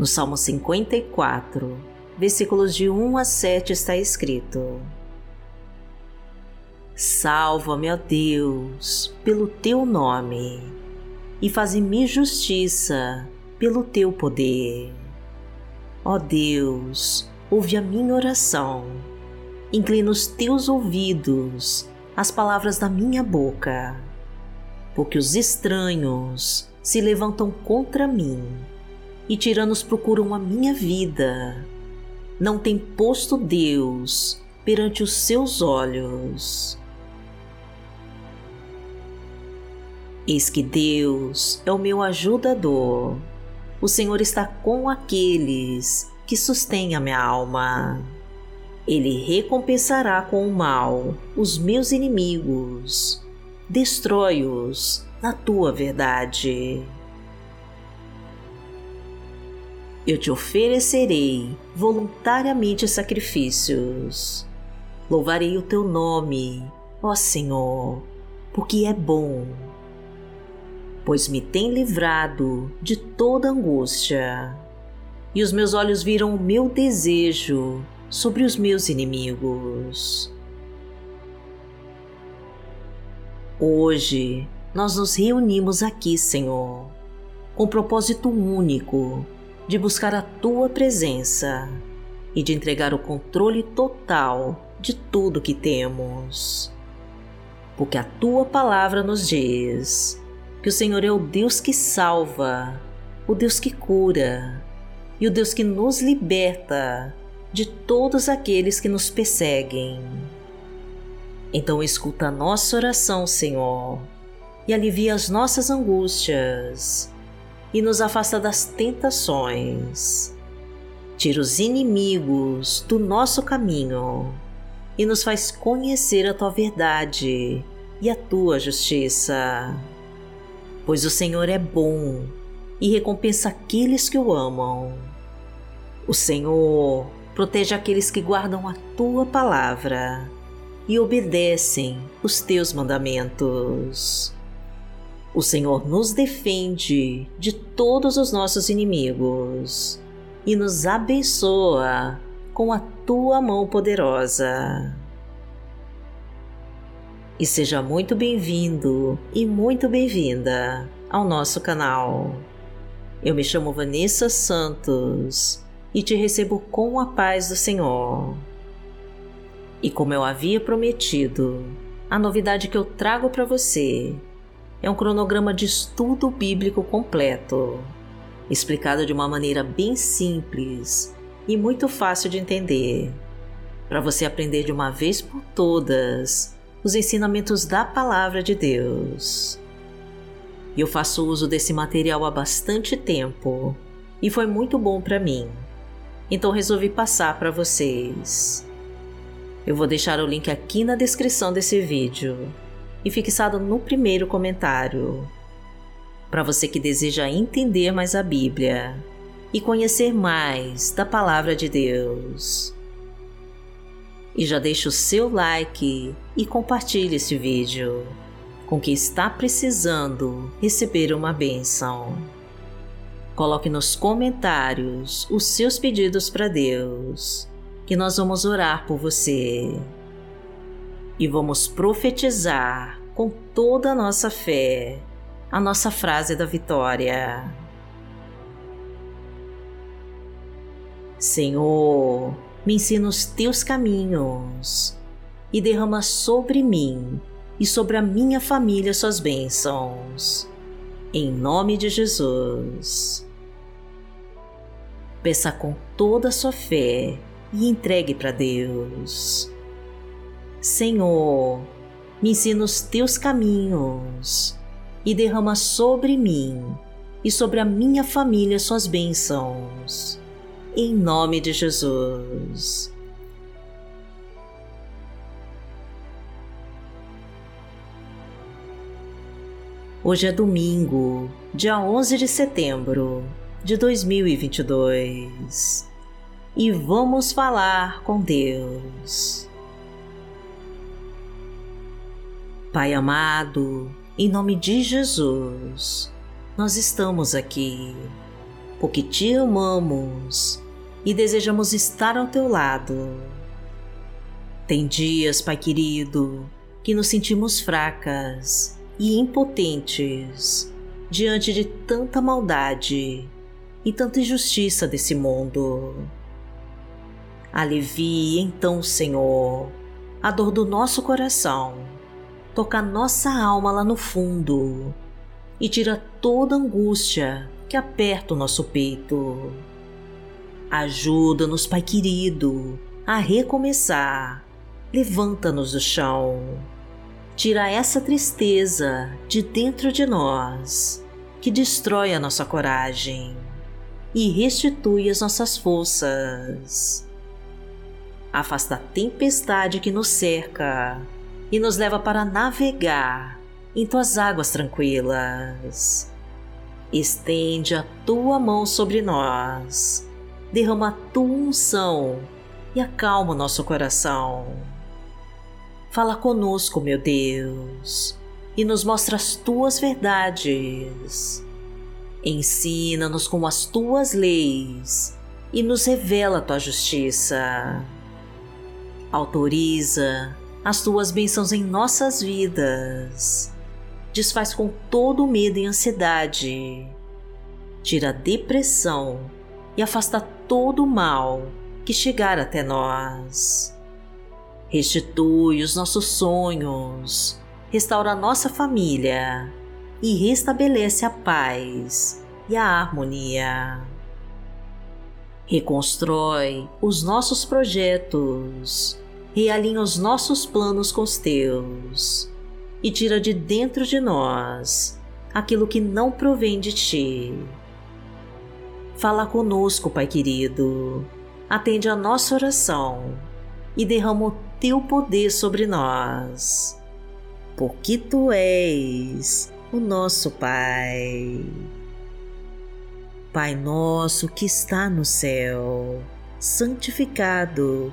No Salmo 54, versículos de 1 a 7 está escrito: Salva-me, ó Deus, pelo teu nome, e faze-me justiça pelo teu poder. Ó Deus, ouve a minha oração, inclina os teus ouvidos às palavras da minha boca, porque os estranhos se levantam contra mim e tiranos procuram a minha vida. Não tem posto Deus perante os seus olhos. Eis que Deus é o meu ajudador. O Senhor está com aqueles que sustêm a minha alma. Ele recompensará com o mal os meus inimigos. Destrói-os na tua verdade eu te oferecerei voluntariamente sacrifícios. Louvarei o teu nome, ó Senhor, porque é bom, pois me tem livrado de toda angústia, e os meus olhos viram o meu desejo sobre os meus inimigos. Hoje nós nos reunimos aqui, Senhor, com propósito único de buscar a tua presença e de entregar o controle total de tudo que temos. Porque a tua palavra nos diz que o Senhor é o Deus que salva, o Deus que cura e o Deus que nos liberta de todos aqueles que nos perseguem. Então escuta a nossa oração, Senhor, e alivia as nossas angústias e nos afasta das tentações. Tira os inimigos do nosso caminho e nos faz conhecer a tua verdade e a tua justiça. Pois o Senhor é bom e recompensa aqueles que o amam. O Senhor protege aqueles que guardam a tua palavra e obedecem os teus mandamentos. O Senhor nos defende de todos os nossos inimigos e nos abençoa com a tua mão poderosa. E seja muito bem-vindo e muito bem-vinda ao nosso canal. Eu me chamo Vanessa Santos e te recebo com a paz do Senhor. E como eu havia prometido, a novidade que eu trago para você é um cronograma de estudo bíblico completo, explicado de uma maneira bem simples e muito fácil de entender, para você aprender de uma vez por todas os ensinamentos da Palavra de Deus. Eu faço uso desse material há bastante tempo e foi muito bom para mim, então resolvi passar para vocês. Eu vou deixar o link aqui na descrição desse vídeo e fixado no primeiro comentário. Para você que deseja entender mais a Bíblia e conhecer mais da Palavra de Deus. E já deixe o seu like e compartilhe este vídeo com quem está precisando receber uma bênção. Coloque nos comentários os seus pedidos para Deus, que nós vamos orar por você e vamos profetizar com toda a nossa fé a nossa frase da vitória. Senhor, me ensina os teus caminhos e derrama sobre mim e sobre a minha família suas bênçãos. Em nome de Jesus. Peça com toda a sua fé e entregue para Deus. Senhor, me ensina os teus caminhos e derrama sobre mim e sobre a minha família suas bênçãos. Em nome de Jesus. Hoje é domingo, dia 11 de setembro de 2022 e vamos falar com Deus. Pai amado, em nome de Jesus, nós estamos aqui porque te amamos e desejamos estar ao teu lado. Tem dias, Pai querido, que nos sentimos fracas e impotentes diante de tanta maldade e tanta injustiça desse mundo. Alivie então, Senhor, a dor do nosso coração, toca nossa alma lá no fundo e tira toda angústia que aperta o nosso peito. Ajuda-nos, Pai querido, a recomeçar. Levanta-nos do chão. Tira essa tristeza de dentro de nós, que destrói a nossa coragem e restitui as nossas forças. Afasta a tempestade que nos cerca e nos leva para navegar em tuas águas tranquilas. Estende a tua mão sobre nós, derrama a tua unção e acalma o nosso coração. Fala conosco, meu Deus, e nos mostra as tuas verdades. Ensina-nos com as tuas leis e nos revela a tua justiça. Autoriza as tuas bênçãos em nossas vidas. Desfaz com todo o medo e ansiedade. Tira a depressão e afasta todo o mal que chegar até nós. Restitui os nossos sonhos, restaura a nossa família e restabelece a paz e a harmonia. Reconstrói os nossos projetos, realinha os nossos planos com os teus e tira de dentro de nós aquilo que não provém de ti. Fala conosco, Pai querido, atende a nossa oração e derrama o teu poder sobre nós, porque tu és o nosso Pai. Pai nosso que está no céu, santificado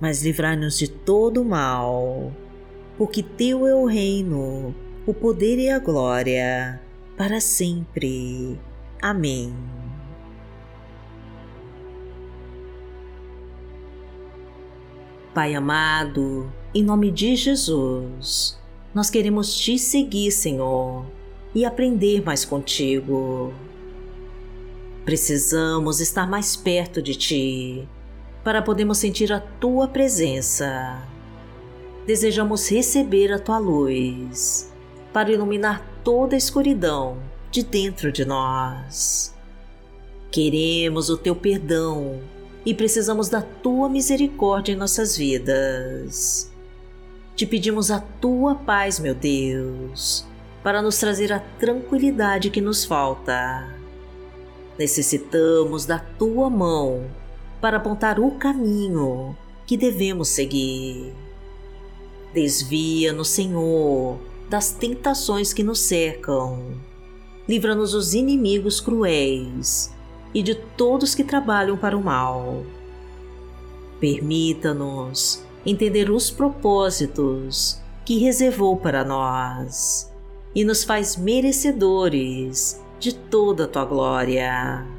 mas livrai-nos de todo o mal, porque Teu é o reino, o poder e a glória, para sempre. Amém. Pai amado, em nome de Jesus, nós queremos te seguir, Senhor e aprender mais contigo. Precisamos estar mais perto de ti para podermos sentir a tua presença. Desejamos receber a tua luz para iluminar toda a escuridão de dentro de nós. Queremos o teu perdão e precisamos da tua misericórdia em nossas vidas. Te pedimos a tua paz, meu Deus para nos trazer a tranquilidade que nos falta. Necessitamos da tua mão para apontar o caminho que devemos seguir. Desvia-nos, Senhor, das tentações que nos cercam. Livra-nos dos inimigos cruéis e de todos que trabalham para o mal. Permita-nos entender os propósitos que reservou para nós e nos faz merecedores de toda a tua glória.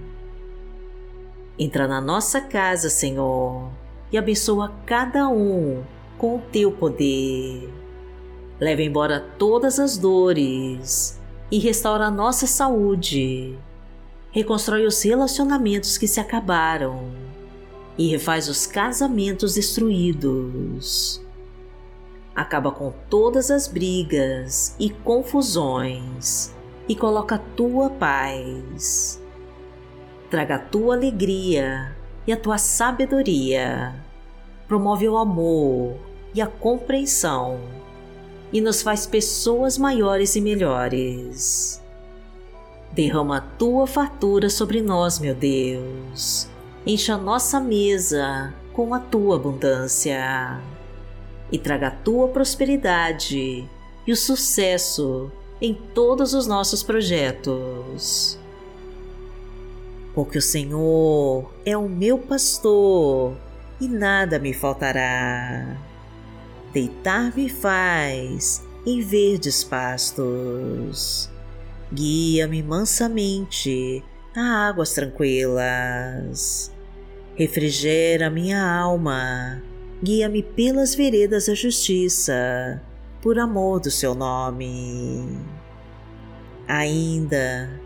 Entra na nossa casa, Senhor, e abençoa cada um com o teu poder. Leva embora todas as dores e restaura a nossa saúde. Reconstrói os relacionamentos que se acabaram e refaz os casamentos destruídos acaba com todas as brigas e confusões e coloca a tua paz. Traga a tua alegria e a tua sabedoria. Promove o amor e a compreensão e nos faz pessoas maiores e melhores. Derrama a tua fartura sobre nós, meu Deus, encha nossa mesa com a tua abundância e traga a tua prosperidade e o sucesso em todos os nossos projetos. Porque o Senhor é o meu pastor e nada me faltará. Deitar-me faz em verdes pastos. Guia-me mansamente a águas tranquilas. Refrigera minha alma, guia-me pelas veredas da justiça, por amor do seu nome. Ainda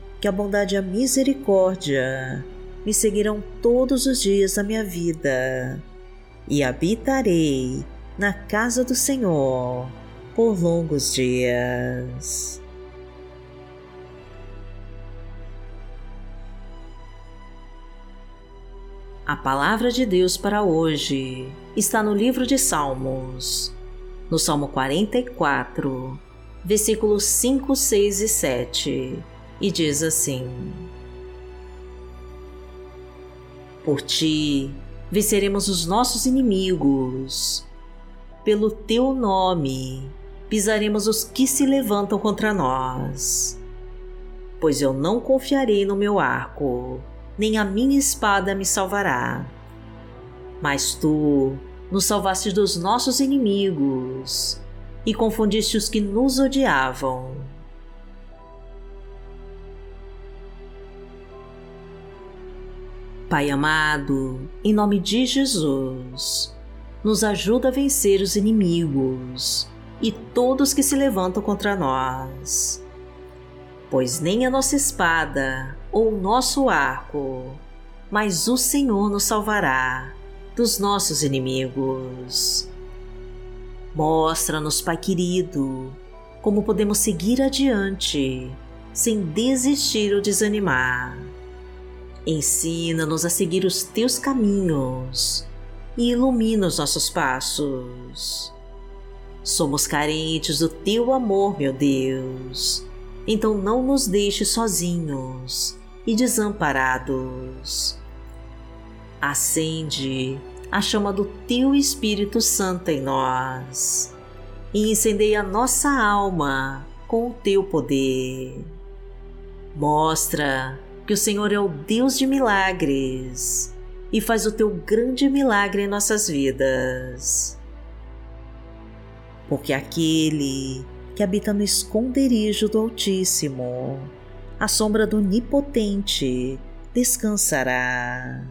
que a bondade e a misericórdia me seguirão todos os dias da minha vida e habitarei na casa do Senhor por longos dias. A palavra de Deus para hoje está no livro de Salmos, no Salmo 44, versículos 5, 6 e 7, e diz assim: Por ti venceremos os nossos inimigos, pelo teu nome pisaremos os que se levantam contra nós. Pois eu não confiarei no meu arco nem a minha espada me salvará. Mas tu nos salvaste dos nossos inimigos e confundiste os que nos odiavam. Pai amado, em nome de Jesus, nos ajuda a vencer os inimigos e todos que se levantam contra nós. Pois nem a nossa espada ou nosso arco, mas o Senhor nos salvará dos nossos inimigos. Mostra-nos, Pai querido, como podemos seguir adiante sem desistir ou desanimar. Ensina-nos a seguir os teus caminhos e ilumina os nossos passos. Somos carentes do teu amor, meu Deus, então não nos deixe sozinhos e desamparados. Acende a chama do Teu Espírito Santo em nós e incendeia nossa alma com o Teu poder. Mostra que o Senhor é o Deus de milagres e faz o Teu grande milagre em nossas vidas. Porque aquele que habita no esconderijo do Altíssimo à sombra do Onipotente descansará.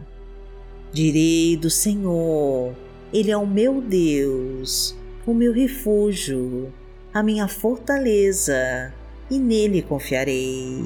Direi do Senhor, Ele é o meu Deus, o meu refúgio, a minha fortaleza, e nele confiarei.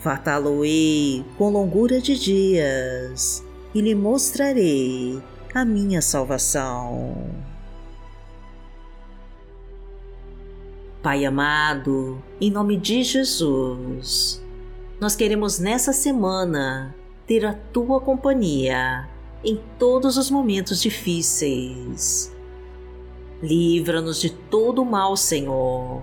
Fartá-lo-ei com longura de dias e lhe mostrarei a minha salvação. Pai amado, em nome de Jesus, nós queremos nessa semana ter a tua companhia em todos os momentos difíceis. Livra-nos de todo o mal, Senhor,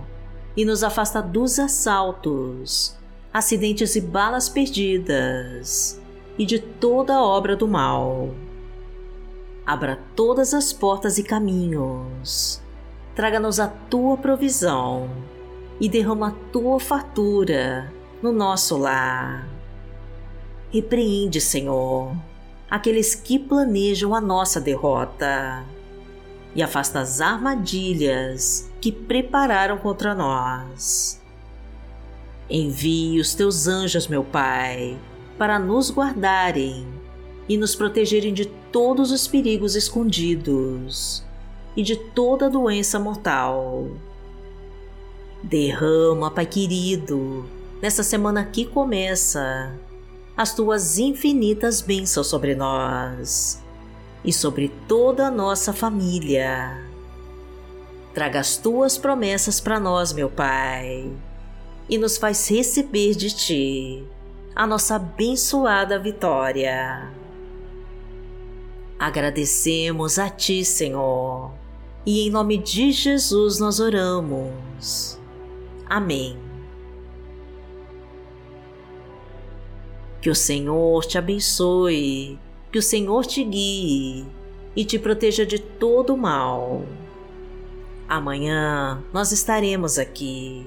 e nos afasta dos assaltos, acidentes e balas perdidas, e de toda obra do mal. Abra todas as portas e caminhos, traga-nos a tua provisão e derrama a tua fartura no nosso lar Repreende, Senhor, aqueles que planejam a nossa derrota e afasta as armadilhas que prepararam contra nós. Envie os teus anjos, meu Pai, para nos guardarem e nos protegerem de todos os perigos escondidos e de toda doença mortal. Derrama, Pai querido, nessa semana que começa as tuas infinitas bênçãos sobre nós e sobre toda a nossa família. Traga as tuas promessas para nós, meu Pai, e nos faz receber de ti a nossa abençoada vitória. Agradecemos a Ti, Senhor, e em nome de Jesus nós oramos. Amém. Que o Senhor te abençoe, que o Senhor te guie e te proteja de todo mal. Amanhã nós estaremos aqui,